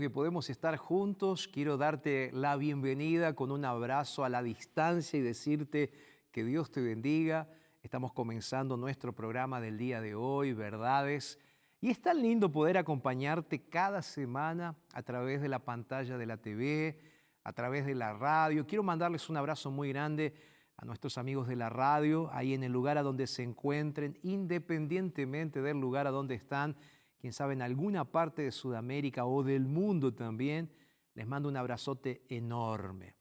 Que podemos estar juntos. Quiero darte la bienvenida con un abrazo a la distancia y decirte que Dios te bendiga. Estamos comenzando nuestro programa del día de hoy, verdades. Y es tan lindo poder acompañarte cada semana a través de la pantalla de la TV, a través de la radio. Quiero mandarles un abrazo muy grande a nuestros amigos de la radio, ahí en el lugar a donde se encuentren, independientemente del lugar a donde están quién sabe, en alguna parte de Sudamérica o del mundo también, les mando un abrazote enorme.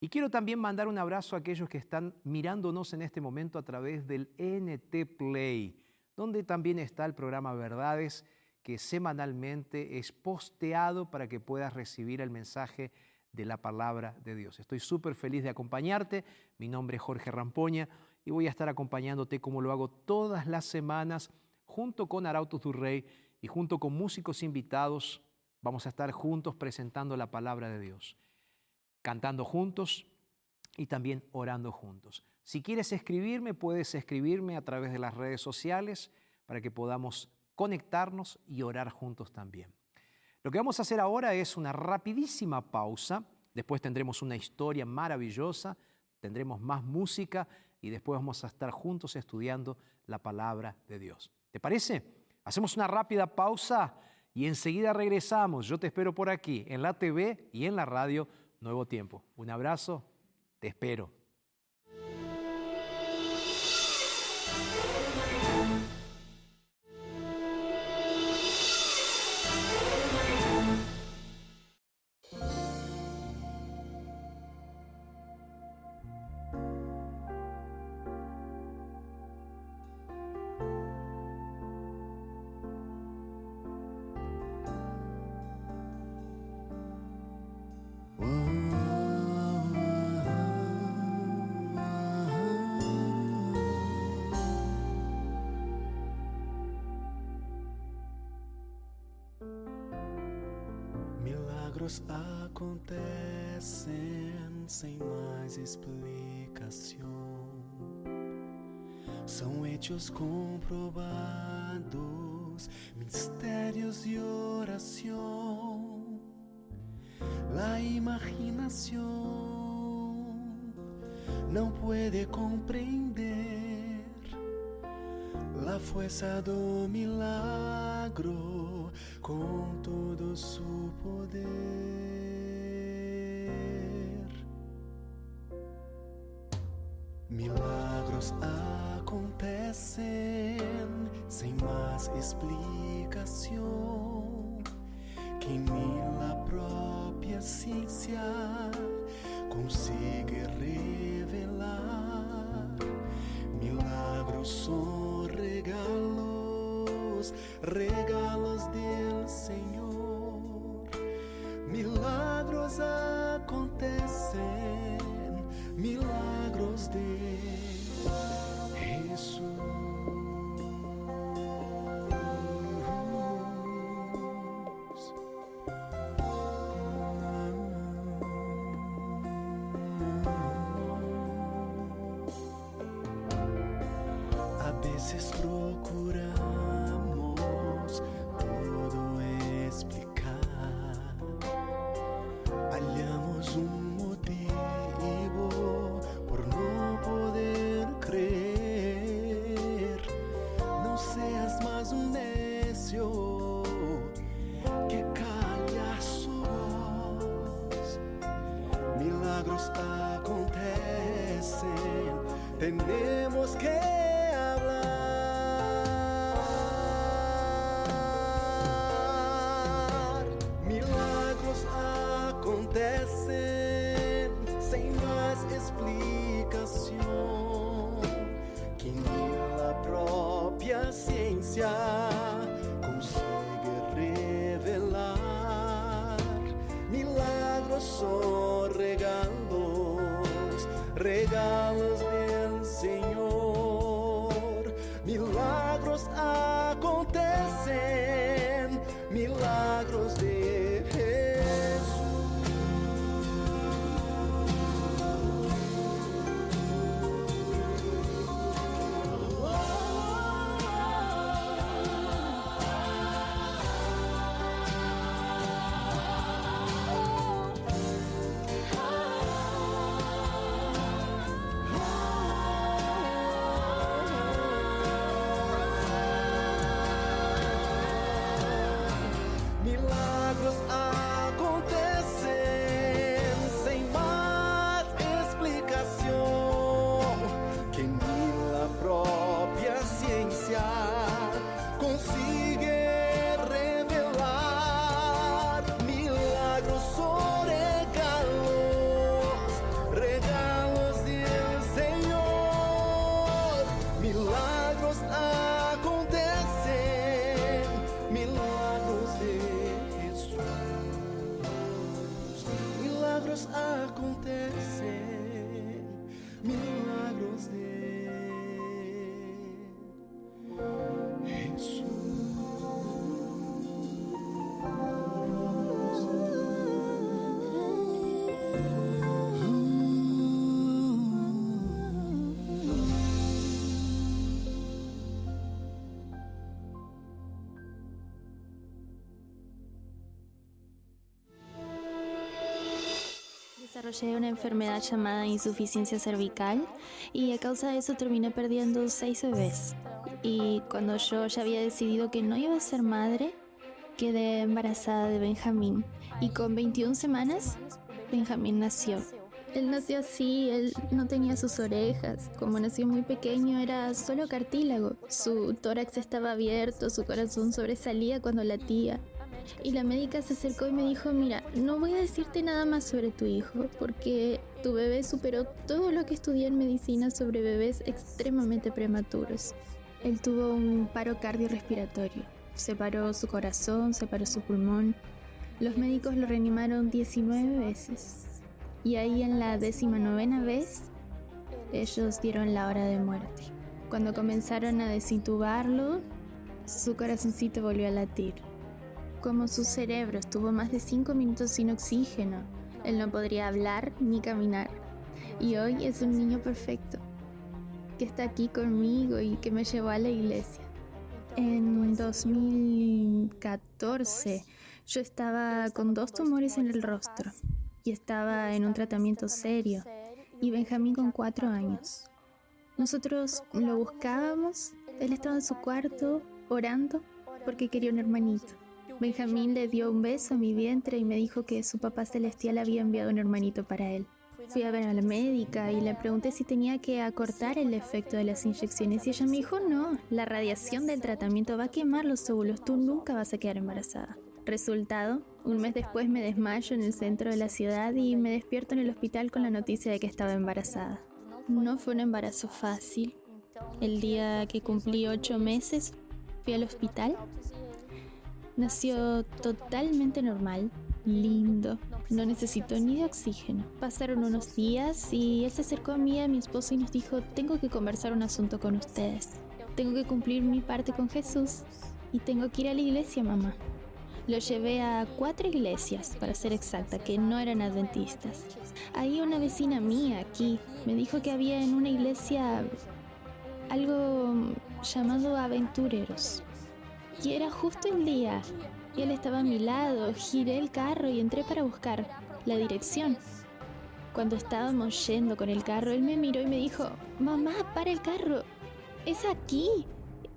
Y quiero también mandar un abrazo a aquellos que están mirándonos en este momento a través del NT Play, donde también está el programa Verdades, que semanalmente es posteado para que puedas recibir el mensaje de la palabra de Dios. Estoy súper feliz de acompañarte. Mi nombre es Jorge Rampoña y voy a estar acompañándote como lo hago todas las semanas junto con Arauto Durrey y junto con músicos invitados, vamos a estar juntos presentando la palabra de Dios, cantando juntos y también orando juntos. Si quieres escribirme, puedes escribirme a través de las redes sociales para que podamos conectarnos y orar juntos también. Lo que vamos a hacer ahora es una rapidísima pausa, después tendremos una historia maravillosa, tendremos más música y después vamos a estar juntos estudiando la palabra de Dios. ¿Te parece? Hacemos una rápida pausa y enseguida regresamos. Yo te espero por aquí, en la TV y en la radio Nuevo Tiempo. Un abrazo, te espero. Fuerza do milagro con todo su poder. Milagros acontecen sem mais explicação que nem a própria ciência consiga revelar. Milagros são regalos, regalos do Senhor. Milagros acontecem, milagros de veces procuramos todo explicar. Hallamos un motivo por no poder creer. No seas más un necio que calla su voz. Milagros acontecen, tenemos própria ciência consiga revelar. Milagros são regalos, regalos Desarrollé una enfermedad llamada insuficiencia cervical y a causa de eso terminé perdiendo seis bebés. Y cuando yo ya había decidido que no iba a ser madre, quedé embarazada de Benjamín. Y con 21 semanas, Benjamín nació. Él nació así, él no tenía sus orejas. Como nació muy pequeño, era solo cartílago. Su tórax estaba abierto, su corazón sobresalía cuando latía. Y la médica se acercó y me dijo, mira, no voy a decirte nada más sobre tu hijo, porque tu bebé superó todo lo que estudié en medicina sobre bebés extremadamente prematuros. Él tuvo un paro cardiorrespiratorio. Se paró su corazón, se paró su pulmón. Los médicos lo reanimaron 19 veces. Y ahí en la décima novena vez, ellos dieron la hora de muerte. Cuando comenzaron a desintubarlo, su corazoncito volvió a latir. Como su cerebro estuvo más de cinco minutos sin oxígeno, él no podría hablar ni caminar. Y hoy es un niño perfecto, que está aquí conmigo y que me llevó a la iglesia. En 2014 yo estaba con dos tumores en el rostro y estaba en un tratamiento serio y Benjamín con cuatro años. Nosotros lo buscábamos Él estaba en su cuarto orando porque quería un hermanito. Benjamín le dio un beso a mi vientre y me dijo que su papá celestial había enviado un hermanito para él. Fui a ver a la médica y le pregunté si tenía que acortar el efecto de las inyecciones y ella me dijo, no, la radiación del tratamiento va a quemar los óvulos, tú nunca vas a quedar embarazada. Resultado, un mes después me desmayo en el centro de la ciudad y me despierto en el hospital con la noticia de que estaba embarazada. No fue un embarazo fácil. El día que cumplí ocho meses, fui al hospital. Nació totalmente normal, lindo, no necesitó ni de oxígeno. Pasaron unos días y él se acercó a mí, a mi esposo, y nos dijo, tengo que conversar un asunto con ustedes. Tengo que cumplir mi parte con Jesús y tengo que ir a la iglesia, mamá. Lo llevé a cuatro iglesias, para ser exacta, que no eran adventistas. Ahí una vecina mía, aquí, me dijo que había en una iglesia algo llamado aventureros. Y era justo el día. Y él estaba a mi lado, giré el carro y entré para buscar la dirección. Cuando estábamos yendo con el carro, él me miró y me dijo, mamá, para el carro. Es aquí.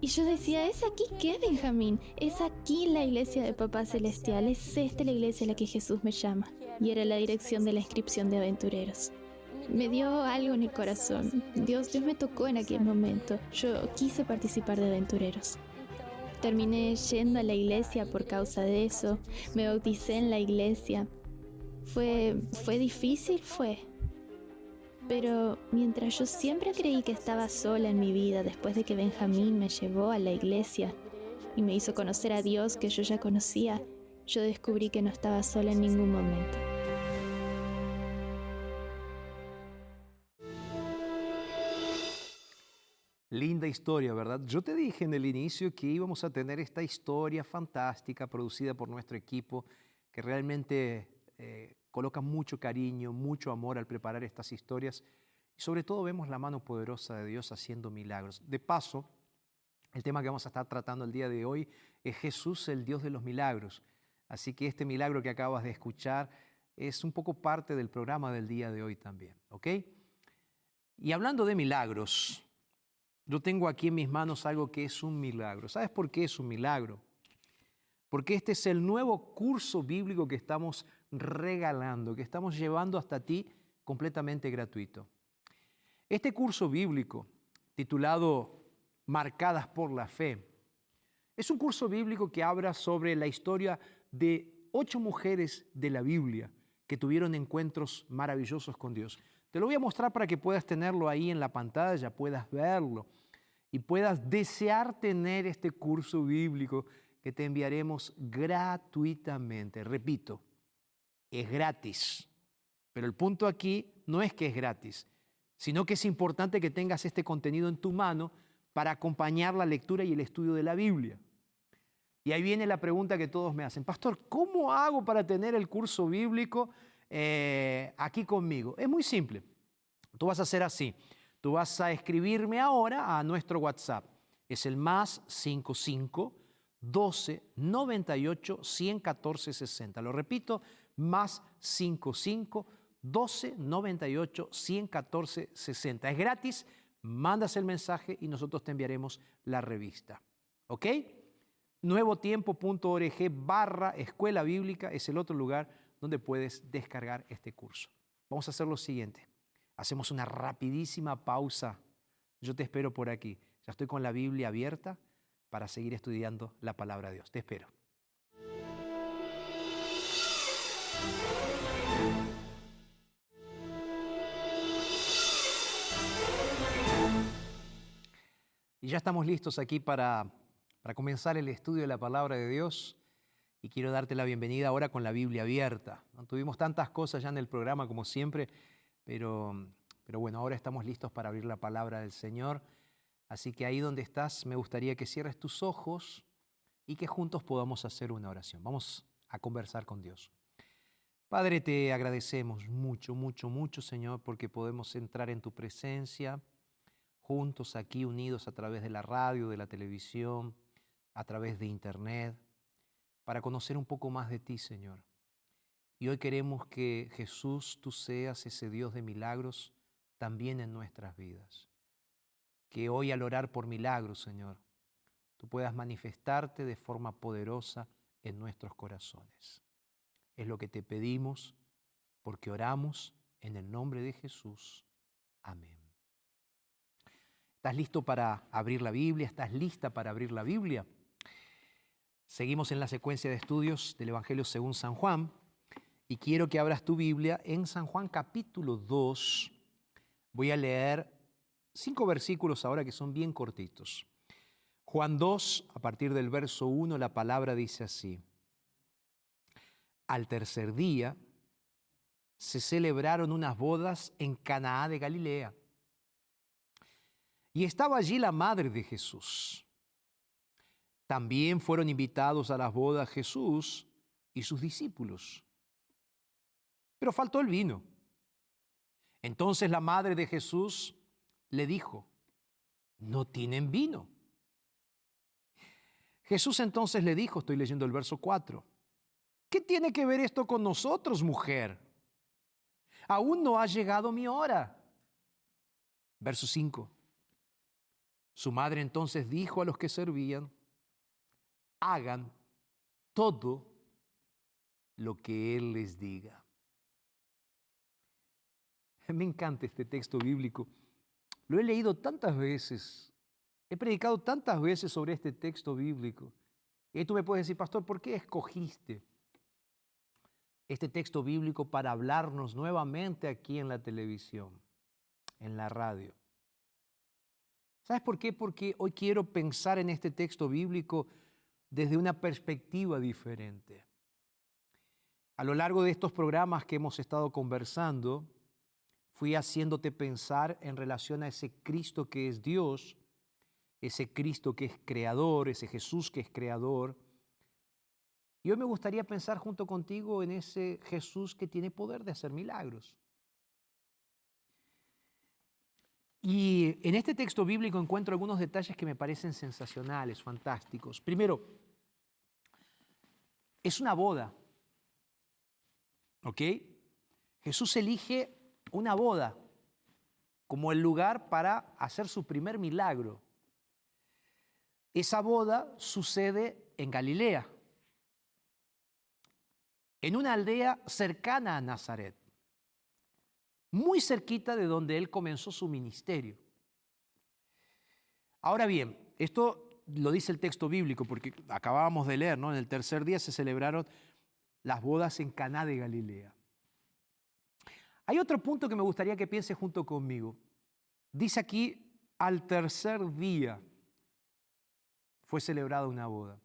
Y yo decía, ¿es aquí qué, Benjamín? Es aquí la iglesia de Papá Celestial, es esta la iglesia a la que Jesús me llama. Y era la dirección de la inscripción de aventureros. Me dio algo en el corazón. Dios, Dios me tocó en aquel momento. Yo quise participar de aventureros. Terminé yendo a la iglesia por causa de eso. Me bauticé en la iglesia. Fue, fue difícil, fue. Pero mientras yo siempre creí que estaba sola en mi vida después de que Benjamín me llevó a la iglesia y me hizo conocer a Dios que yo ya conocía, yo descubrí que no estaba sola en ningún momento. Linda historia, ¿verdad? Yo te dije en el inicio que íbamos a tener esta historia fantástica producida por nuestro equipo que realmente eh, coloca mucho cariño, mucho amor al preparar estas historias y sobre todo vemos la mano poderosa de Dios haciendo milagros. De paso, el tema que vamos a estar tratando el día de hoy es Jesús, el Dios de los milagros. Así que este milagro que acabas de escuchar es un poco parte del programa del día de hoy también, ¿ok? Y hablando de milagros, yo tengo aquí en mis manos algo que es un milagro. ¿Sabes por qué es un milagro? Porque este es el nuevo curso bíblico que estamos regalando, que estamos llevando hasta ti completamente gratuito. Este curso bíblico, titulado Marcadas por la Fe, es un curso bíblico que habla sobre la historia de ocho mujeres de la Biblia que tuvieron encuentros maravillosos con Dios. Te lo voy a mostrar para que puedas tenerlo ahí en la pantalla, puedas verlo y puedas desear tener este curso bíblico que te enviaremos gratuitamente. Repito, es gratis. Pero el punto aquí no es que es gratis, sino que es importante que tengas este contenido en tu mano para acompañar la lectura y el estudio de la Biblia. Y ahí viene la pregunta que todos me hacen, Pastor, ¿cómo hago para tener el curso bíblico eh, aquí conmigo? Es muy simple. Tú vas a hacer así. Tú vas a escribirme ahora a nuestro WhatsApp. Es el más 55 12 98 114 60. Lo repito, más 55 12 98 114 60. Es gratis, mandas el mensaje y nosotros te enviaremos la revista. ¿Ok? Nuevotiempo.org barra escuela bíblica es el otro lugar donde puedes descargar este curso. Vamos a hacer lo siguiente. Hacemos una rapidísima pausa. Yo te espero por aquí. Ya estoy con la Biblia abierta para seguir estudiando la palabra de Dios. Te espero. Y ya estamos listos aquí para, para comenzar el estudio de la palabra de Dios. Y quiero darte la bienvenida ahora con la Biblia abierta. ¿No? Tuvimos tantas cosas ya en el programa como siempre pero, pero bueno, ahora estamos listos para abrir la palabra del Señor. Así que ahí donde estás, me gustaría que cierres tus ojos y que juntos podamos hacer una oración. Vamos a conversar con Dios. Padre, te agradecemos mucho, mucho, mucho, Señor, porque podemos entrar en tu presencia juntos aquí, unidos a través de la radio, de la televisión, a través de internet, para conocer un poco más de ti, Señor. Y hoy queremos que Jesús, tú seas ese Dios de milagros también en nuestras vidas. que hoy al orar por milagros, Señor, tú puedas manifestarte de forma poderosa en nuestros corazones. Es lo que te pedimos porque oramos en el nombre de Jesús. Amén. ¿Estás listo para abrir la Biblia? ¿Estás lista para abrir la Biblia? Seguimos en la secuencia de estudios del Evangelio según San Juan y quiero que abras tu Biblia en San Juan capítulo 2. Voy a leer cinco versículos ahora que son bien cortitos. Juan 2, a partir del verso 1, la palabra dice así. Al tercer día se celebraron unas bodas en Canaá de Galilea. Y estaba allí la madre de Jesús. También fueron invitados a las bodas Jesús y sus discípulos. Pero faltó el vino. Entonces la madre de Jesús le dijo, no tienen vino. Jesús entonces le dijo, estoy leyendo el verso 4, ¿qué tiene que ver esto con nosotros, mujer? Aún no ha llegado mi hora. Verso 5. Su madre entonces dijo a los que servían, hagan todo lo que Él les diga. Me encanta este texto bíblico. Lo he leído tantas veces, he predicado tantas veces sobre este texto bíblico. Y tú me puedes decir, pastor, ¿por qué escogiste este texto bíblico para hablarnos nuevamente aquí en la televisión, en la radio? ¿Sabes por qué? Porque hoy quiero pensar en este texto bíblico desde una perspectiva diferente. A lo largo de estos programas que hemos estado conversando, fui haciéndote pensar en relación a ese Cristo que es Dios, ese Cristo que es creador, ese Jesús que es creador. Y hoy me gustaría pensar junto contigo en ese Jesús que tiene poder de hacer milagros. Y en este texto bíblico encuentro algunos detalles que me parecen sensacionales, fantásticos. Primero, es una boda. ¿Ok? Jesús elige una boda como el lugar para hacer su primer milagro. Esa boda sucede en Galilea, en una aldea cercana a Nazaret, muy cerquita de donde él comenzó su ministerio. Ahora bien, esto lo dice el texto bíblico, porque acabábamos de leer, ¿no? En el tercer día se celebraron las bodas en Caná de Galilea. Hay otro punto que me gustaría que piense junto conmigo. Dice aquí, al tercer día fue celebrada una boda.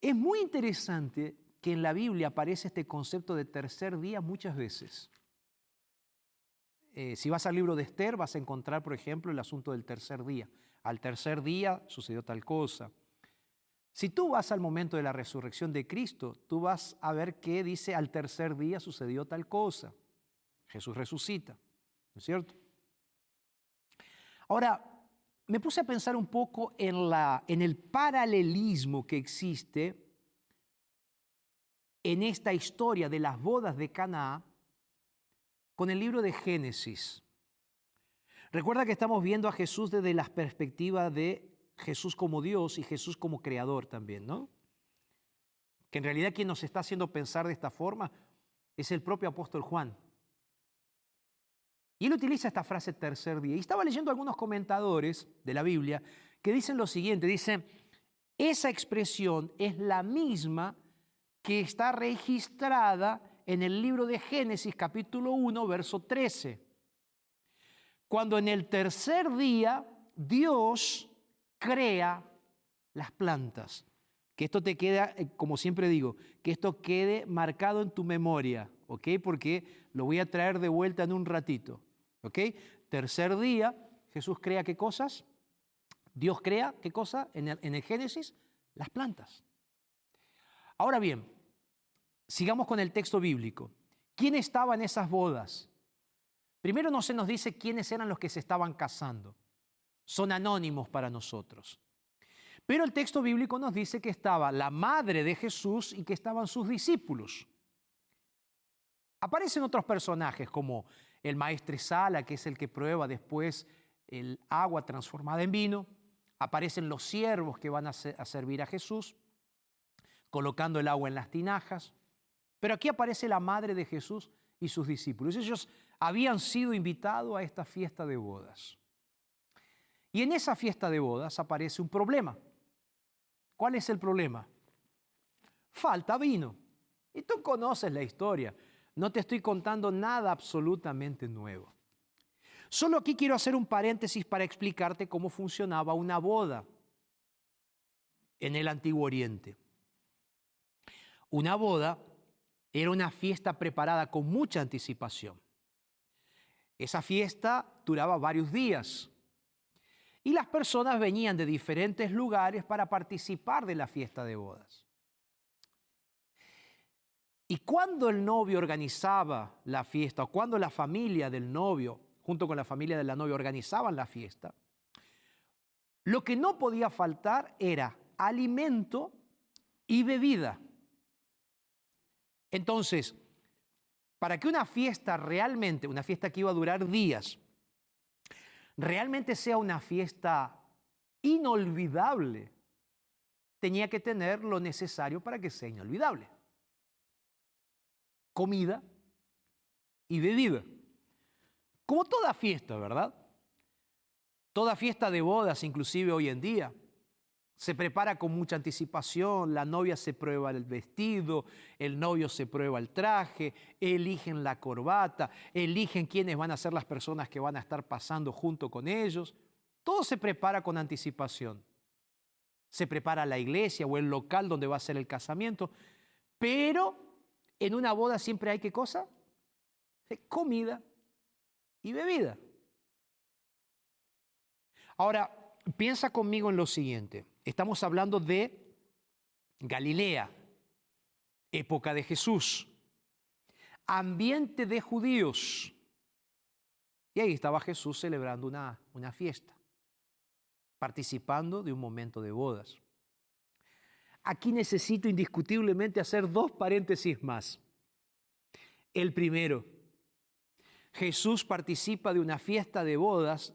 Es muy interesante que en la Biblia aparece este concepto de tercer día muchas veces. Eh, si vas al libro de Esther vas a encontrar, por ejemplo, el asunto del tercer día. Al tercer día sucedió tal cosa. Si tú vas al momento de la resurrección de Cristo, tú vas a ver que dice al tercer día sucedió tal cosa. Jesús resucita, ¿no es cierto? Ahora, me puse a pensar un poco en, la, en el paralelismo que existe en esta historia de las bodas de Cana con el libro de Génesis. Recuerda que estamos viendo a Jesús desde la perspectiva de Jesús como Dios y Jesús como creador también, ¿no? Que en realidad quien nos está haciendo pensar de esta forma es el propio apóstol Juan. Y él utiliza esta frase tercer día. Y estaba leyendo algunos comentadores de la Biblia que dicen lo siguiente, dicen, esa expresión es la misma que está registrada en el libro de Génesis capítulo 1, verso 13. Cuando en el tercer día Dios crea las plantas. Que esto te queda, eh, como siempre digo, que esto quede marcado en tu memoria, ¿ok? Porque lo voy a traer de vuelta en un ratito, ¿ok? Tercer día, Jesús crea qué cosas? Dios crea qué cosa en el, en el Génesis? Las plantas. Ahora bien, sigamos con el texto bíblico. ¿Quién estaba en esas bodas? Primero no se nos dice quiénes eran los que se estaban casando son anónimos para nosotros. Pero el texto bíblico nos dice que estaba la madre de Jesús y que estaban sus discípulos. Aparecen otros personajes como el maestro Sala, que es el que prueba después el agua transformada en vino, aparecen los siervos que van a, a servir a Jesús, colocando el agua en las tinajas, pero aquí aparece la madre de Jesús y sus discípulos. Ellos habían sido invitados a esta fiesta de bodas. Y en esa fiesta de bodas aparece un problema. ¿Cuál es el problema? Falta vino. Y tú conoces la historia. No te estoy contando nada absolutamente nuevo. Solo aquí quiero hacer un paréntesis para explicarte cómo funcionaba una boda en el Antiguo Oriente. Una boda era una fiesta preparada con mucha anticipación. Esa fiesta duraba varios días y las personas venían de diferentes lugares para participar de la fiesta de bodas. Y cuando el novio organizaba la fiesta, o cuando la familia del novio, junto con la familia de la novia, organizaban la fiesta, lo que no podía faltar era alimento y bebida. Entonces, para que una fiesta realmente, una fiesta que iba a durar días, realmente sea una fiesta inolvidable, tenía que tener lo necesario para que sea inolvidable. Comida y bebida. Como toda fiesta, ¿verdad? Toda fiesta de bodas, inclusive hoy en día, se prepara con mucha anticipación, la novia se prueba el vestido, el novio se prueba el traje, eligen la corbata, eligen quiénes van a ser las personas que van a estar pasando junto con ellos. Todo se prepara con anticipación. Se prepara la iglesia o el local donde va a ser el casamiento, pero en una boda siempre hay qué cosa? Comida y bebida. Ahora, piensa conmigo en lo siguiente. Estamos hablando de Galilea, época de Jesús, ambiente de judíos. Y ahí estaba Jesús celebrando una, una fiesta, participando de un momento de bodas. Aquí necesito indiscutiblemente hacer dos paréntesis más. El primero, Jesús participa de una fiesta de bodas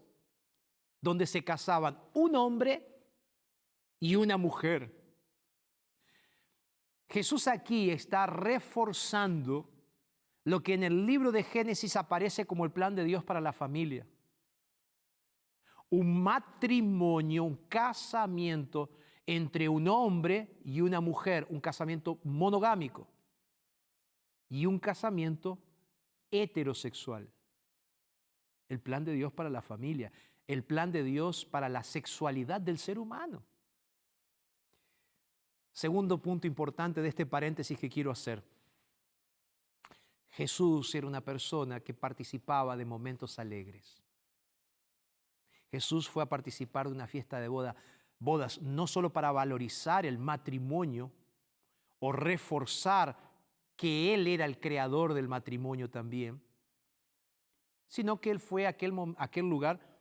donde se casaban un hombre y una mujer. Jesús aquí está reforzando lo que en el libro de Génesis aparece como el plan de Dios para la familia. Un matrimonio, un casamiento entre un hombre y una mujer, un casamiento monogámico y un casamiento heterosexual. El plan de Dios para la familia, el plan de Dios para la sexualidad del ser humano. Segundo punto importante de este paréntesis que quiero hacer. Jesús era una persona que participaba de momentos alegres. Jesús fue a participar de una fiesta de boda, bodas no solo para valorizar el matrimonio o reforzar que Él era el creador del matrimonio también, sino que Él fue a aquel, aquel lugar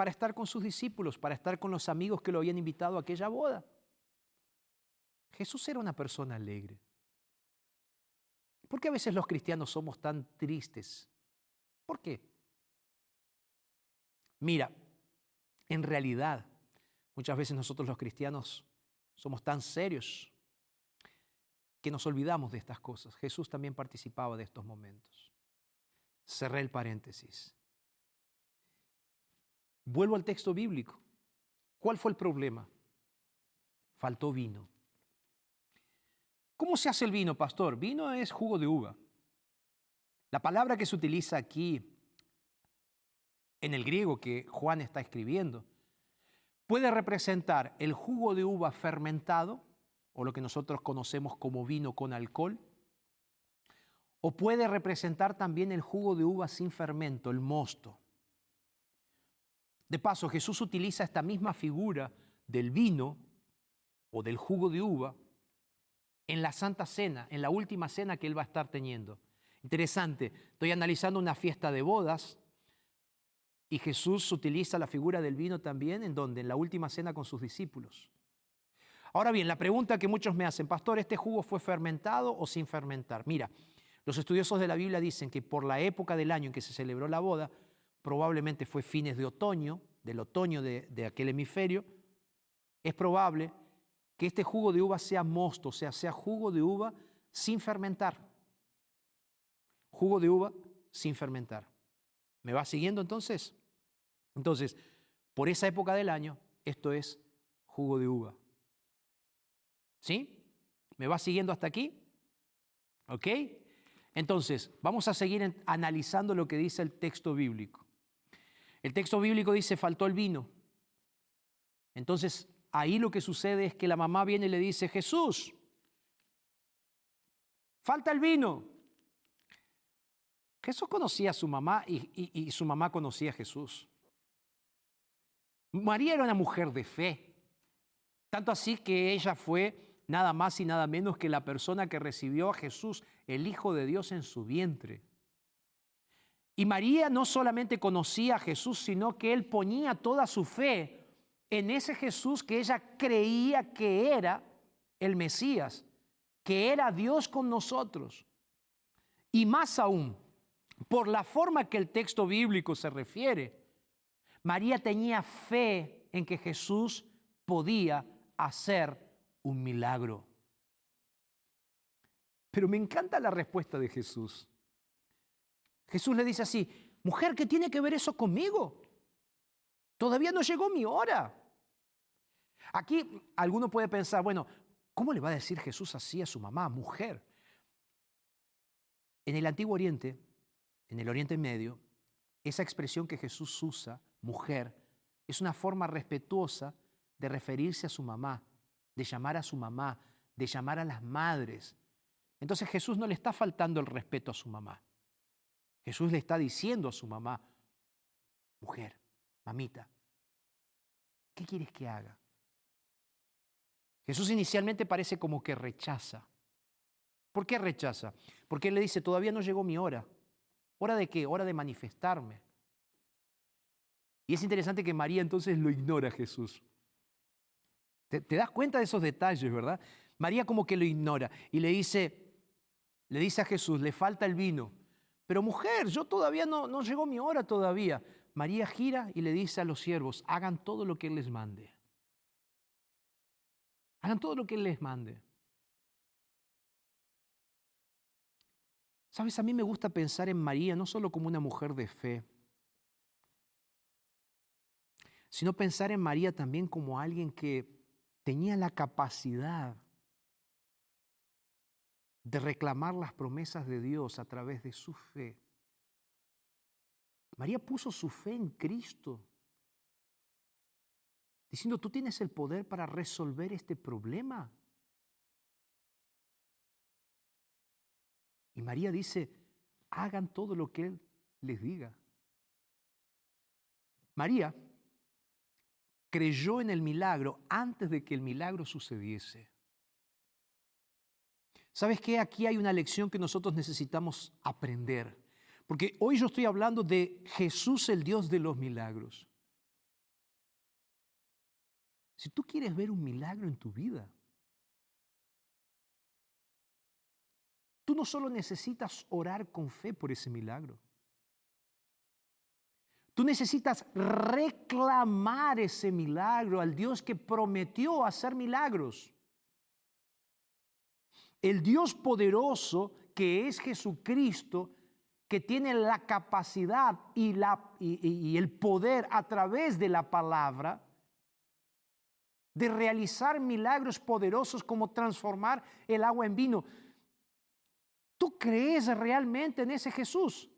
para estar con sus discípulos, para estar con los amigos que lo habían invitado a aquella boda. Jesús era una persona alegre. ¿Por qué a veces los cristianos somos tan tristes? ¿Por qué? Mira, en realidad, muchas veces nosotros los cristianos somos tan serios que nos olvidamos de estas cosas. Jesús también participaba de estos momentos. Cerré el paréntesis. Vuelvo al texto bíblico. ¿Cuál fue el problema? Faltó vino. ¿Cómo se hace el vino, pastor? Vino es jugo de uva. La palabra que se utiliza aquí en el griego que Juan está escribiendo puede representar el jugo de uva fermentado, o lo que nosotros conocemos como vino con alcohol, o puede representar también el jugo de uva sin fermento, el mosto. De paso, Jesús utiliza esta misma figura del vino o del jugo de uva en la Santa Cena, en la última cena que él va a estar teniendo. Interesante, estoy analizando una fiesta de bodas y Jesús utiliza la figura del vino también en donde, en la última cena con sus discípulos. Ahora bien, la pregunta que muchos me hacen, pastor, ¿este jugo fue fermentado o sin fermentar? Mira, los estudiosos de la Biblia dicen que por la época del año en que se celebró la boda, probablemente fue fines de otoño, del otoño de, aquel hemisferio, es probable que este jugo de uva sea mosto, o sea, sea jugo de uva sin fermentar. Jugo de uva sin fermentar. ¿Me va siguiendo entonces? Entonces, por esa época del año, esto es jugo de uva. ¿Sí? ¿Me va siguiendo hasta aquí? ¿Ok? Entonces, vamos a seguir analizando lo que dice el texto bíblico. El texto bíblico dice, faltó el vino. Entonces, ahí lo que sucede es que la mamá viene y le dice, Jesús, falta el vino. Jesús conocía a su mamá y, y su mamá conocía a Jesús. María era una mujer de fe, tanto así que ella fue nada más y nada menos que la persona que recibió a Jesús, el Hijo de Dios, en su vientre. Y María no solamente conocía a Jesús, sino que él ponía toda su fe en ese Jesús que ella creía que era el Mesías, que era Dios con nosotros. Y más aún, por la forma que el texto bíblico se refiere, María tenía fe en que Jesús podía hacer un milagro. Pero me encanta la respuesta de Jesús. Jesús le dice así, mujer, ¿qué tiene que ver eso conmigo? Todavía no llegó mi hora. Aquí alguno puede pensar, bueno, ¿cómo le va a decir Jesús así a su mamá, mujer? En el Antiguo Oriente, en el Oriente Medio, esa expresión que Jesús usa mujer, es una forma respetuosa de referirse a su mamá, de llamar a su mamá, de llamar a las madres. Entonces Jesús no le está faltando el respeto a su mamá. Jesús le está diciendo a su mamá, mujer, mamita, ¿qué quieres que haga? Jesús inicialmente parece como que rechaza. ¿Por qué rechaza? Porque él le dice, todavía no llegó mi hora. ¿Hora de qué? Hora de manifestarme. Y es interesante que María entonces lo ignora a Jesús. ¿Te, das cuenta de esos detalles, verdad? María como que lo ignora y le dice, le dice a Jesús, le falta el vino. Pero mujer, yo todavía no, no llegó mi hora todavía. María gira y le dice a los siervos, hagan todo lo que Él les mande. Hagan todo lo que Él les mande. Sabes, a mí me gusta pensar en María no solo como una mujer de fe, sino pensar en María también como alguien que tenía la capacidad de reclamar las promesas de Dios a través de su fe. María puso su fe en Cristo, diciendo, tú tienes el poder para resolver este problema. Y María dice, hagan todo lo que Él les diga. María creyó en el milagro antes de que el milagro sucediese. ¿Sabes qué? Aquí hay una lección que nosotros necesitamos aprender. Porque hoy yo estoy hablando de Jesús, el Dios de los milagros. Si tú quieres ver un milagro en tu vida, tú no solo necesitas orar con fe por ese milagro. Tú necesitas reclamar ese milagro al Dios que prometió hacer milagros. El Dios poderoso que es Jesucristo, que tiene la capacidad y, el poder a través de la palabra de realizar milagros poderosos como transformar el agua en vino. ¿Tú crees realmente en ese Jesús?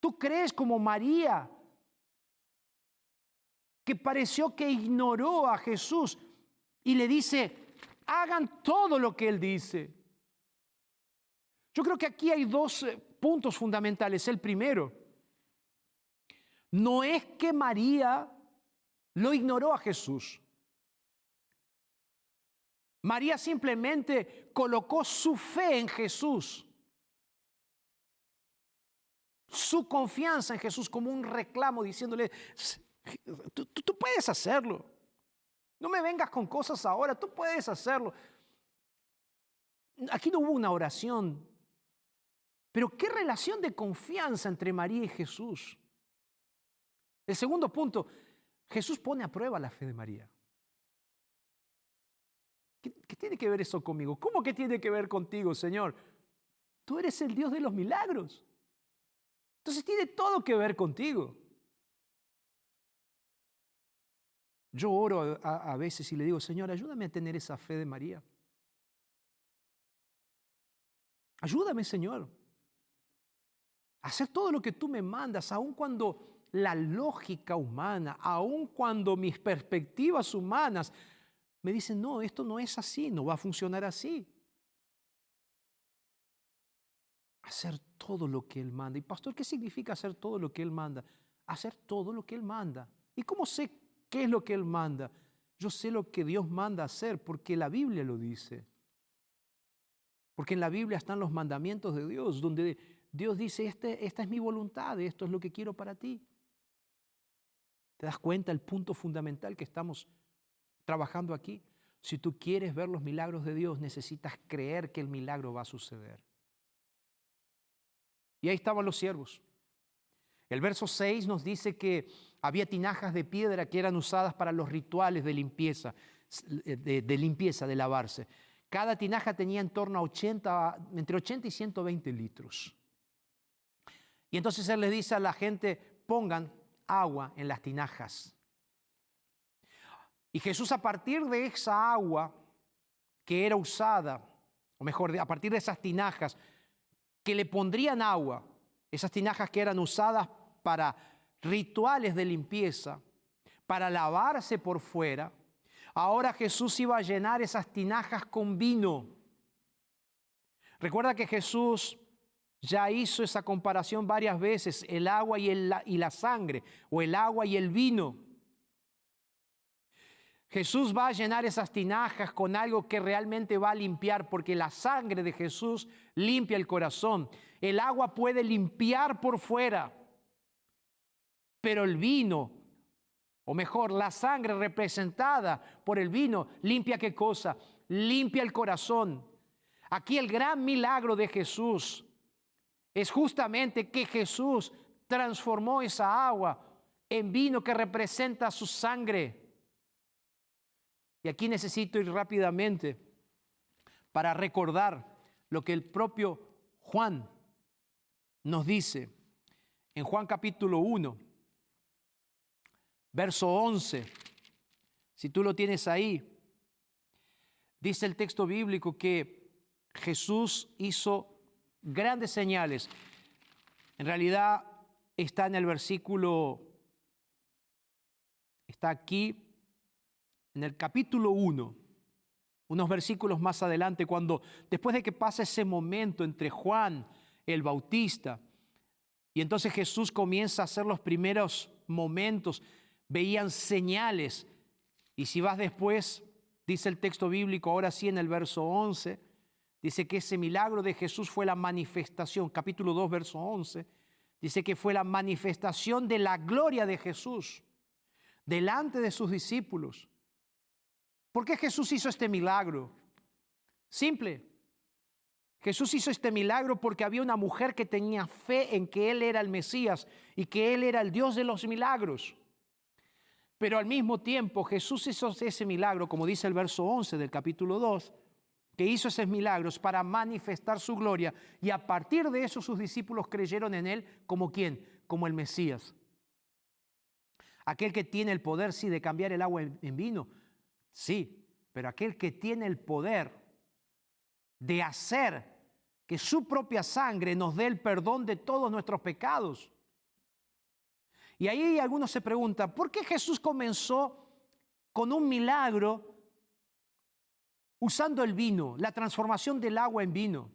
¿Tú crees como María, que pareció que ignoró a Jesús y le dice, hagan todo lo que Él dice? Yo creo que aquí hay dos eh, puntos fundamentales. El primero, no es que María lo ignoró a Jesús. María simplemente colocó su fe en Jesús su confianza en Jesús como un reclamo, diciéndole, tú, puedes hacerlo. No me vengas con cosas ahora, tú puedes hacerlo. Aquí no hubo una oración, pero qué relación de confianza entre María y Jesús. El segundo punto, Jesús pone a prueba la fe de María. ¿Qué, tiene que ver eso conmigo? ¿Cómo que tiene que ver contigo, Señor? Tú eres el Dios de los milagros. Entonces tiene todo que ver contigo. Yo oro a, veces y le digo, Señor, ayúdame a tener esa fe de María. Ayúdame, Señor, a hacer todo lo que tú me mandas, aun cuando la lógica humana, aun cuando mis perspectivas humanas me dicen, no, esto no es así, no va a funcionar así. Hacer todo lo que Él manda. Y pastor, ¿qué significa hacer todo lo que Él manda? Hacer todo lo que Él manda. ¿Y cómo sé qué es lo que Él manda? Yo sé lo que Dios manda hacer porque la Biblia lo dice. Porque en la Biblia están los mandamientos de Dios, donde Dios dice, este, esta es mi voluntad, esto es lo que quiero para ti. ¿Te das cuenta el punto fundamental que estamos trabajando aquí? Si tú quieres ver los milagros de Dios, necesitas creer que el milagro va a suceder. Y ahí estaban los siervos. El verso 6 nos dice que había tinajas de piedra que eran usadas para los rituales de limpieza, de, de limpieza, de lavarse. Cada tinaja tenía en torno a 80, entre 80 y 120 litros. Y entonces él le dice a la gente, pongan agua en las tinajas. Y Jesús a partir de esa agua que era usada, o mejor, a partir de esas tinajas, que le pondrían agua, esas tinajas que eran usadas para rituales de limpieza, para lavarse por fuera, ahora Jesús iba a llenar esas tinajas con vino. Recuerda que Jesús ya hizo esa comparación varias veces, el agua y, el, y, la sangre, o el agua y el vino. Jesús va a llenar esas tinajas con algo que realmente va a limpiar, porque la sangre de Jesús limpia el corazón. El agua puede limpiar por fuera, pero el vino, o mejor, la sangre representada por el vino, limpia qué cosa? Limpia el corazón. Aquí el gran milagro de Jesús es justamente que Jesús transformó esa agua en vino que representa su sangre. Y aquí necesito ir rápidamente para recordar lo que el propio Juan nos dice en Juan capítulo 1, verso 11. Si tú lo tienes ahí, dice el texto bíblico que Jesús hizo grandes señales. En realidad está en el versículo, está aquí en el capítulo 1, unos versículos más adelante, cuando después de que pasa ese momento entre Juan el Bautista y entonces Jesús comienza a hacer los primeros momentos, veían señales. Y si vas después, dice el texto bíblico, ahora sí en el verso 11, dice que ese milagro de Jesús fue la manifestación, capítulo 2, verso 11, dice que fue la manifestación de la gloria de Jesús delante de sus discípulos. ¿Por qué Jesús hizo este milagro? Simple. Jesús hizo este milagro porque había una mujer que tenía fe en que Él era el Mesías y que Él era el Dios de los milagros. Pero al mismo tiempo Jesús hizo ese milagro, como dice el verso 11 del capítulo 2, que hizo esos milagros para manifestar su gloria y a partir de eso sus discípulos creyeron en Él como quién, como el Mesías. Aquel que tiene el poder, sí, de cambiar el agua en vino, Sí, pero aquel que tiene el poder de hacer que su propia sangre nos dé el perdón de todos nuestros pecados. Y ahí algunos se preguntan, ¿por qué Jesús comenzó con un milagro usando el vino, la transformación del agua en vino?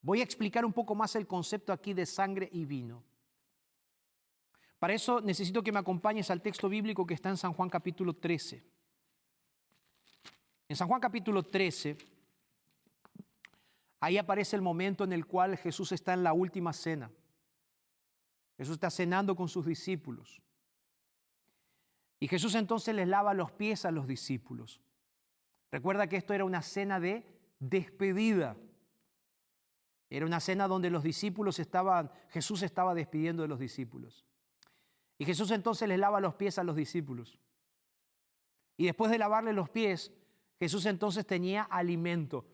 Voy a explicar un poco más el concepto aquí de sangre y vino. Para eso necesito que me acompañes al texto bíblico que está en San Juan capítulo 13. En San Juan capítulo 13, ahí aparece el momento en el cual Jesús está en la última cena. Jesús está cenando con sus discípulos. Y Jesús entonces les lava los pies a los discípulos. Recuerda que esto era una cena de despedida. Era una cena donde los discípulos estaban, Jesús estaba despidiendo de los discípulos. Y Jesús entonces les lava los pies a los discípulos. Y después de lavarle los pies, Jesús entonces tenía alimento.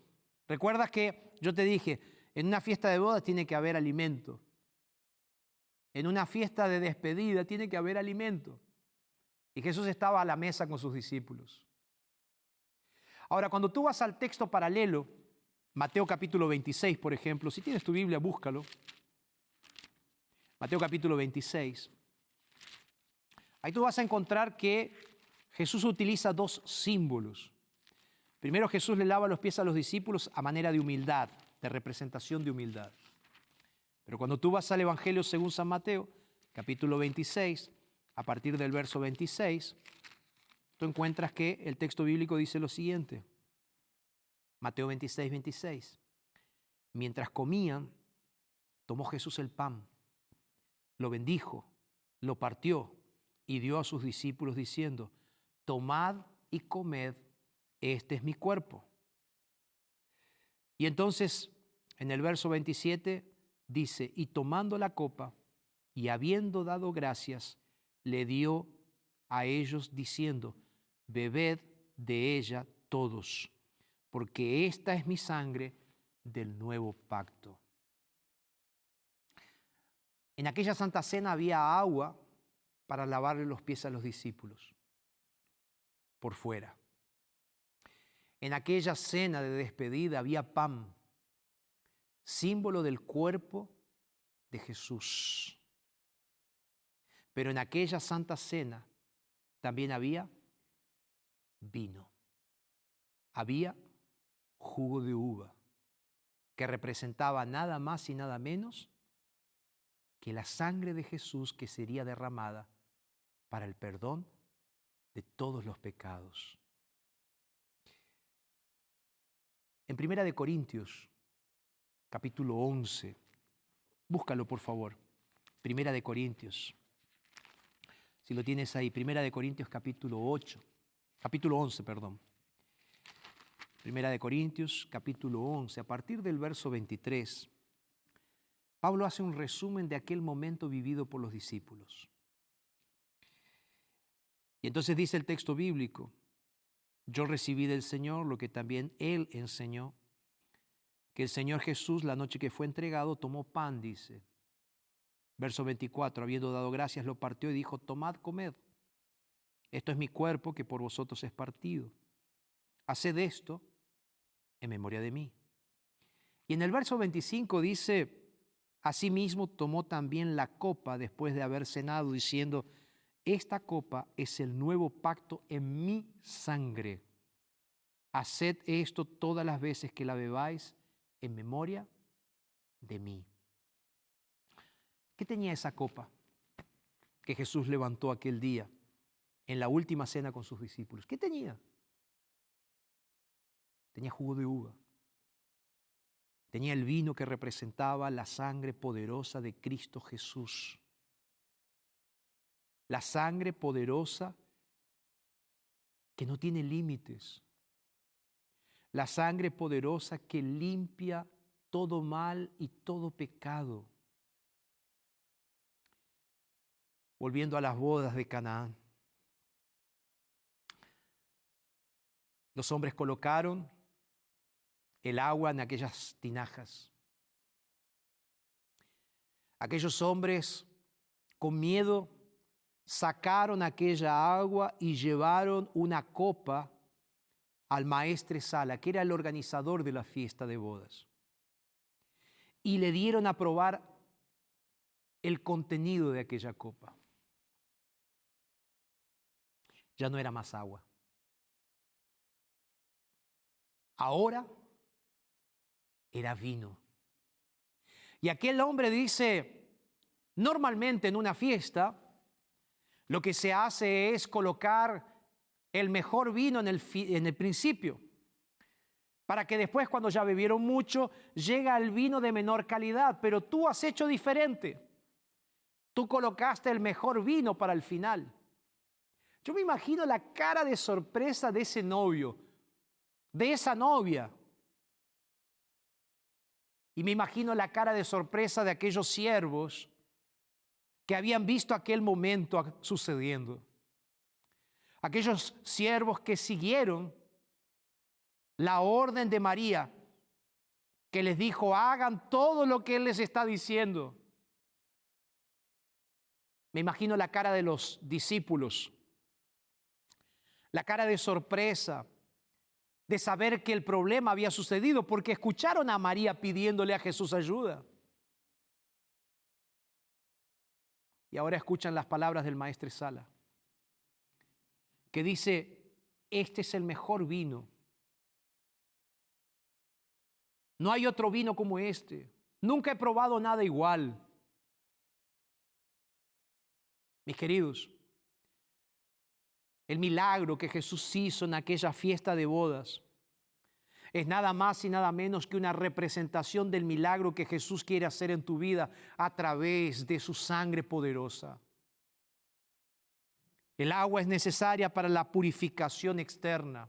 ¿Recuerdas que yo te dije, en una fiesta de bodas tiene que haber alimento? En una fiesta de despedida tiene que haber alimento. Y Jesús estaba a la mesa con sus discípulos. Ahora, cuando tú vas al texto paralelo, Mateo capítulo 26, por ejemplo, si tienes tu Biblia, búscalo. Mateo capítulo 26. Ahí tú vas a encontrar que Jesús utiliza dos símbolos. Primero Jesús le lava los pies a los discípulos a manera de humildad, de representación de humildad. Pero cuando tú vas al Evangelio según San Mateo, capítulo 26, a partir del verso 26, tú encuentras que el texto bíblico dice lo siguiente. Mateo 26, 26. Mientras comían, tomó Jesús el pan, lo bendijo, lo partió y dio a sus discípulos diciendo, tomad y comed este es mi cuerpo. Y entonces, en el verso 27 dice, y tomando la copa y habiendo dado gracias, le dio a ellos diciendo, bebed de ella todos, porque esta es mi sangre del nuevo pacto. En aquella Santa Cena había agua para lavarle los pies a los discípulos por fuera. En aquella cena de despedida había pan, símbolo del cuerpo de Jesús. Pero en aquella santa cena también había vino. Había jugo de uva, que representaba nada más y nada menos que la sangre de Jesús que sería derramada para el perdón de todos los pecados. En Primera de Corintios, capítulo 11, búscalo por favor. Primera de Corintios. Si lo tienes ahí, Primera de Corintios capítulo 8, capítulo 11, perdón. Primera de Corintios capítulo 11, a partir del verso 23. Pablo hace un resumen de aquel momento vivido por los discípulos. Y entonces dice el texto bíblico, yo recibí del Señor lo que también Él enseñó, que el Señor Jesús la noche que fue entregado tomó pan, dice. Verso 24, habiendo dado gracias, lo partió y dijo, tomad, comed. Esto es mi cuerpo que por vosotros es partido. Haced esto en memoria de mí. Y en el verso 25 dice, asimismo tomó también la copa después de haber cenado, diciendo, esta copa es el nuevo pacto en mi sangre. Haced esto todas las veces que la bebáis en memoria de mí. ¿Qué tenía esa copa que Jesús levantó aquel día en la última cena con sus discípulos? ¿Qué tenía? Tenía jugo de uva. Tenía el vino que representaba la sangre poderosa de Cristo Jesús la sangre poderosa que no tiene límites, la sangre poderosa que limpia todo mal y todo pecado. Volviendo a las bodas de Canaán, los hombres colocaron el agua en aquellas tinajas. Aquellos hombres con miedo sacaron aquella agua y llevaron una copa al maestre Sala, que era el organizador de la fiesta de bodas. Y le dieron a probar el contenido de aquella copa. Ya no era más agua. Ahora era vino. Y aquel hombre dice, normalmente en una fiesta, lo que se hace es colocar el mejor vino en el, principio, para que después cuando ya bebieron mucho, llega el vino de menor calidad, pero tú has hecho diferente. Tú colocaste el mejor vino para el final. Yo me imagino la cara de sorpresa de ese novio, de esa novia. Y me imagino la cara de sorpresa de aquellos siervos que habían visto aquel momento sucediendo. Aquellos siervos que siguieron la orden de María, que les dijo, hagan todo lo que Él les está diciendo. Me imagino la cara de los discípulos, la cara de sorpresa, de saber que el problema había sucedido, porque escucharon a María pidiéndole a Jesús ayuda. Y ahora escuchan las palabras del maestro Sala, que dice, este es el mejor vino. No hay otro vino como este. Nunca he probado nada igual. Mis queridos, el milagro que Jesús hizo en aquella fiesta de bodas es nada más y nada menos que una representación del milagro que Jesús quiere hacer en tu vida a través de su sangre poderosa. El agua es necesaria para la purificación externa,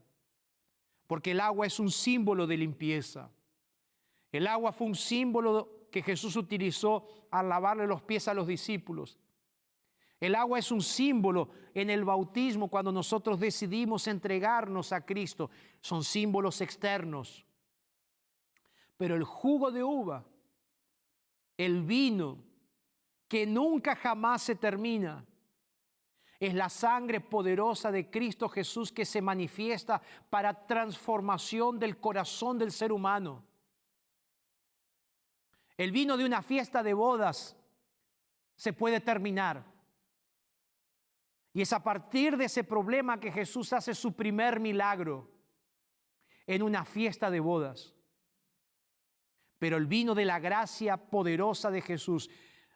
porque el agua es un símbolo de limpieza. El agua fue un símbolo que Jesús utilizó al lavarle los pies a los discípulos. El agua es un símbolo en el bautismo cuando nosotros decidimos entregarnos a Cristo. Son símbolos externos. Pero el jugo de uva, el vino, que nunca jamás se termina, es la sangre poderosa de Cristo Jesús que se manifiesta para transformación del corazón del ser humano. El vino de una fiesta de bodas se puede terminar y es a partir de ese problema que Jesús hace su primer milagro en una fiesta de bodas. Pero el vino de la gracia poderosa de Jesús,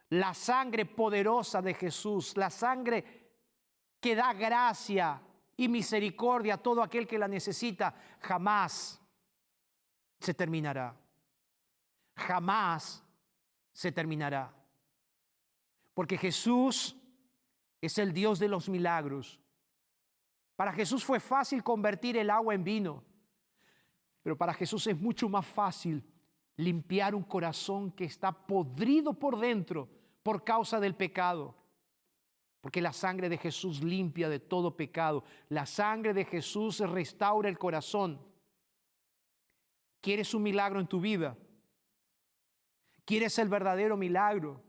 la sangre poderosa de Jesús, la sangre que da gracia y misericordia a todo aquel que la necesita, jamás se terminará. Jamás se terminará. Porque Jesús es el Dios de los milagros. Para Jesús fue fácil convertir el agua en vino, pero para Jesús es mucho más fácil limpiar un corazón que está podrido por dentro por causa del pecado. Porque la sangre de Jesús limpia de todo pecado. La sangre de Jesús restaura el corazón. ¿Quieres un milagro en tu vida? ¿Quieres el verdadero milagro?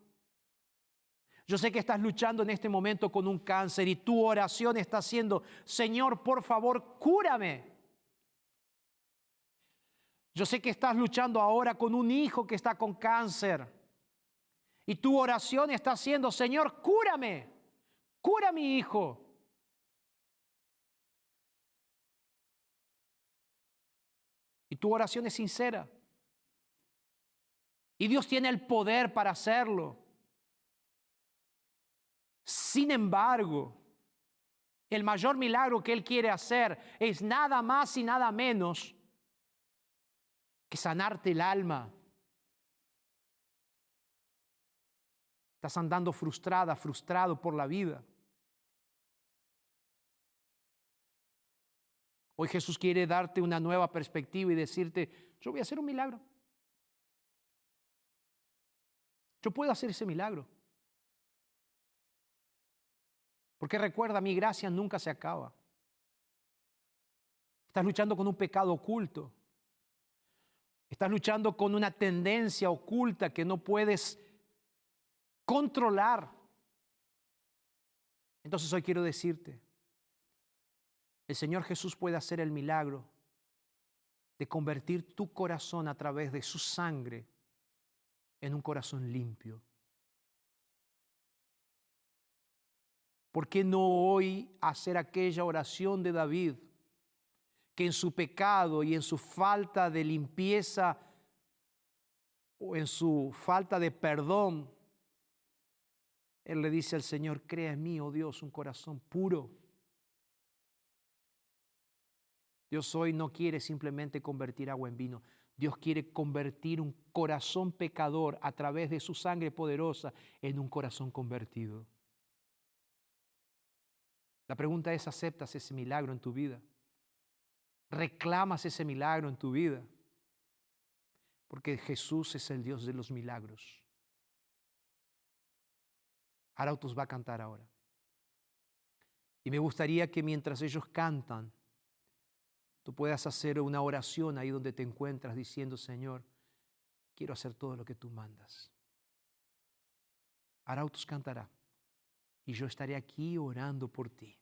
Yo sé que estás luchando en este momento con un cáncer y tu oración está siendo, Señor, por favor, cúrame. Yo sé que estás luchando ahora con un hijo que está con cáncer y tu oración está haciendo, Señor, cúrame, cura a mi hijo. Y tu oración es sincera. Y Dios tiene el poder para hacerlo. Sin embargo, el mayor milagro que Él quiere hacer es nada más y nada menos que sanarte el alma. Estás andando frustrada, frustrado por la vida. Hoy Jesús quiere darte una nueva perspectiva y decirte, yo voy a hacer un milagro. Yo puedo hacer ese milagro. Porque recuerda, mi gracia nunca se acaba. Estás luchando con un pecado oculto. Estás luchando con una tendencia oculta que no puedes controlar. Entonces hoy quiero decirte, el Señor Jesús puede hacer el milagro de convertir tu corazón a través de su sangre en un corazón limpio. ¿Por qué no hoy hacer aquella oración de David que en su pecado y en su falta de limpieza o en su falta de perdón, él le dice al Señor, crea en mí, oh Dios, un corazón puro. Dios hoy no quiere simplemente convertir agua en vino. Dios quiere convertir un corazón pecador a través de su sangre poderosa en un corazón convertido. La pregunta es, ¿aceptas ese milagro en tu vida? ¿Reclamas ese milagro en tu vida? porque Jesús es el Dios de los milagros. Arautos va a cantar ahora. Y me gustaría que mientras ellos cantan, tú puedas hacer una oración ahí donde te encuentras diciendo, Señor, quiero hacer todo lo que tú mandas. Arautos cantará y yo estaré aquí orando por ti.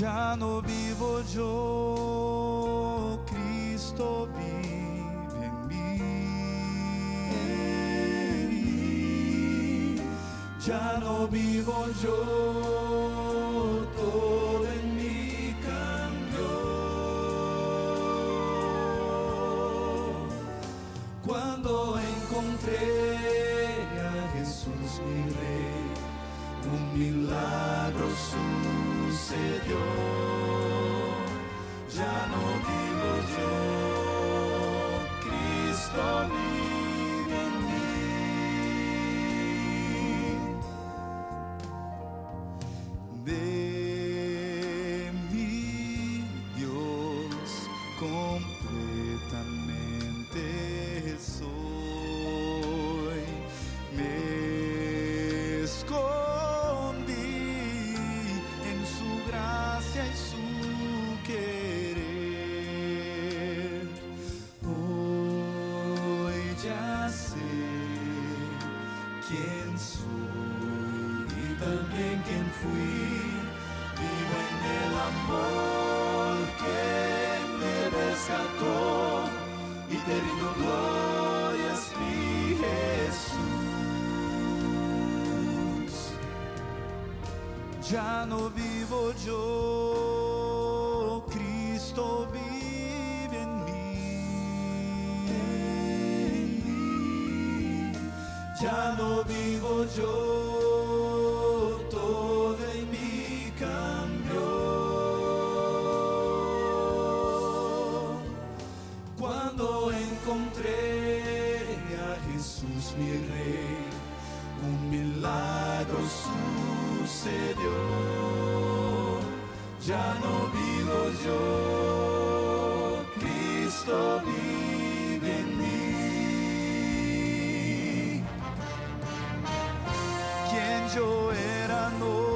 Ya no vivo yo, Cristo vive en mí. Ya no vivo yo, todo en mí cambió. Cuando encontré a Jesús mi rey, un milagro sucedió. Completamente soy. Me Ya no vivo yo, Cristo vive en mí. Ya no vivo yo, todo en mí cambió. Cuando encontré a Jesús mi rey, un milagro sucedió. Ya no vivo yo, Cristo vive en mí. Quien yo era no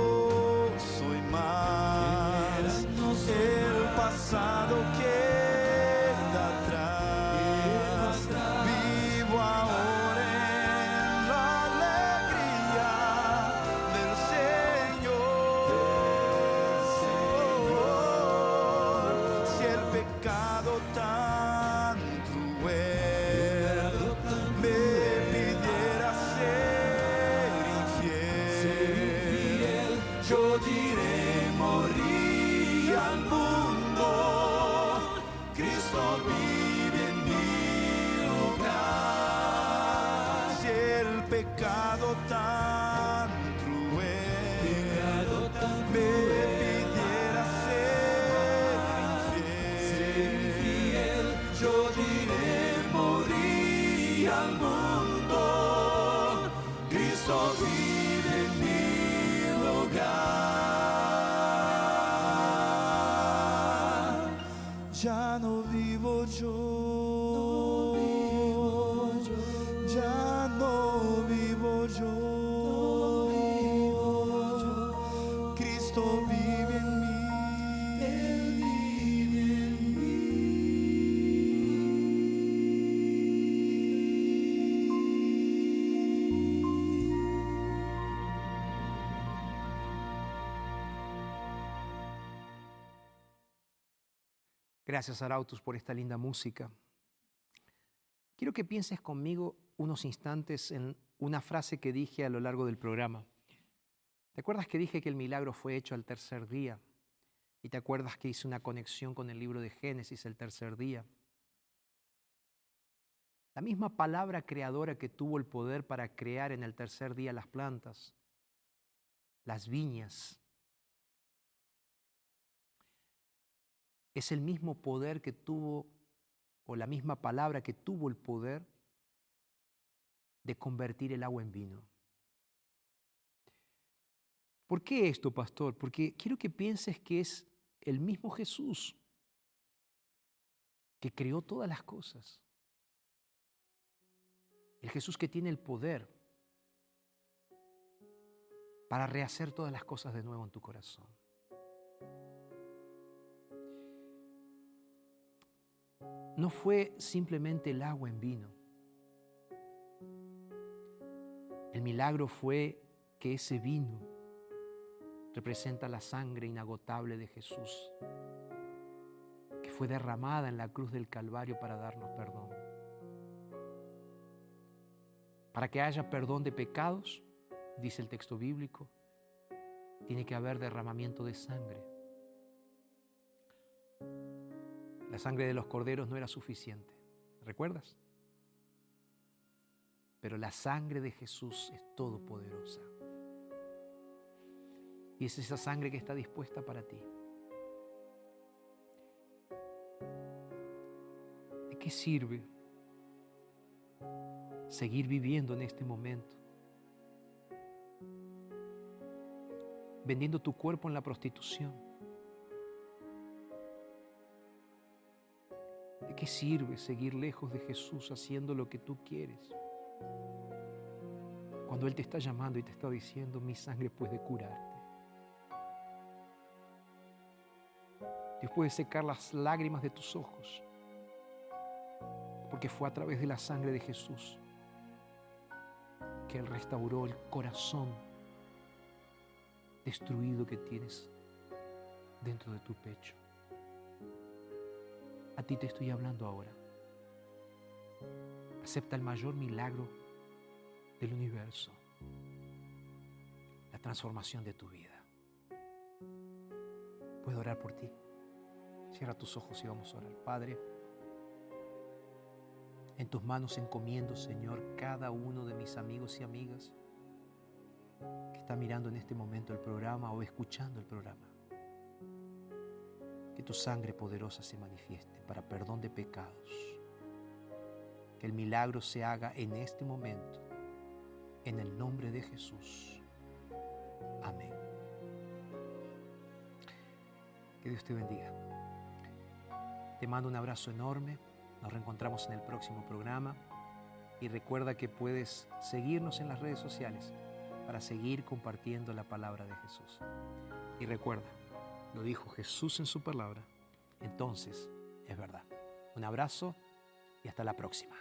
pecado tan cruel me pidiera ser infiel, yo diré morir al mundo. Cristo vive en mi lugar. Ya no vivo yo. Vive en mí. Él vive en mí. Gracias, Arautus, por esta linda música. Quiero que pienses conmigo unos instantes en una frase que dije a lo largo del programa. ¿Te acuerdas que dije que el milagro fue hecho al tercer día? ¿Y te acuerdas que hice una conexión con el libro de Génesis el tercer día? La misma palabra creadora que tuvo el poder para crear en el tercer día las plantas, las viñas, es el mismo poder que tuvo, o la misma palabra que tuvo el poder de convertir el agua en vino. ¿Por qué esto, pastor? Porque quiero que pienses que es el mismo Jesús que creó todas las cosas. El Jesús que tiene el poder para rehacer todas las cosas de nuevo en tu corazón. No fue simplemente el agua en vino. El milagro fue que ese vino representa la sangre inagotable de Jesús, que fue derramada en la cruz del Calvario para darnos perdón. Para que haya perdón de pecados, dice el texto bíblico, tiene que haber derramamiento de sangre. La sangre de los corderos no era suficiente, ¿recuerdas? Pero la sangre de Jesús es todopoderosa. Y es esa sangre que está dispuesta para ti. ¿De qué sirve seguir viviendo en este momento? Vendiendo tu cuerpo en la prostitución. ¿De qué sirve seguir lejos de Jesús haciendo lo que tú quieres? Cuando Él te está llamando y te está diciendo, mi sangre puede curarte. Dios puede secar las lágrimas de tus ojos, porque fue a través de la sangre de Jesús que Él restauró el corazón destruido que tienes dentro de tu pecho. A ti te estoy hablando ahora. Acepta el mayor milagro del universo, la transformación de tu vida. Puedo orar por ti. Cierra tus ojos y vamos a orar. Padre, en tus manos encomiendo, Señor, cada uno de mis amigos y amigas que está mirando en este momento el programa o escuchando el programa. Que tu sangre poderosa se manifieste para perdón de pecados. Que el milagro se haga en este momento. En el nombre de Jesús. Amén. Que Dios te bendiga. Te mando un abrazo enorme. Nos reencontramos en el próximo programa. Y recuerda que puedes seguirnos en las redes sociales para seguir compartiendo la palabra de Jesús. Y recuerda, lo dijo Jesús en su palabra, entonces es verdad. Un abrazo y hasta la próxima.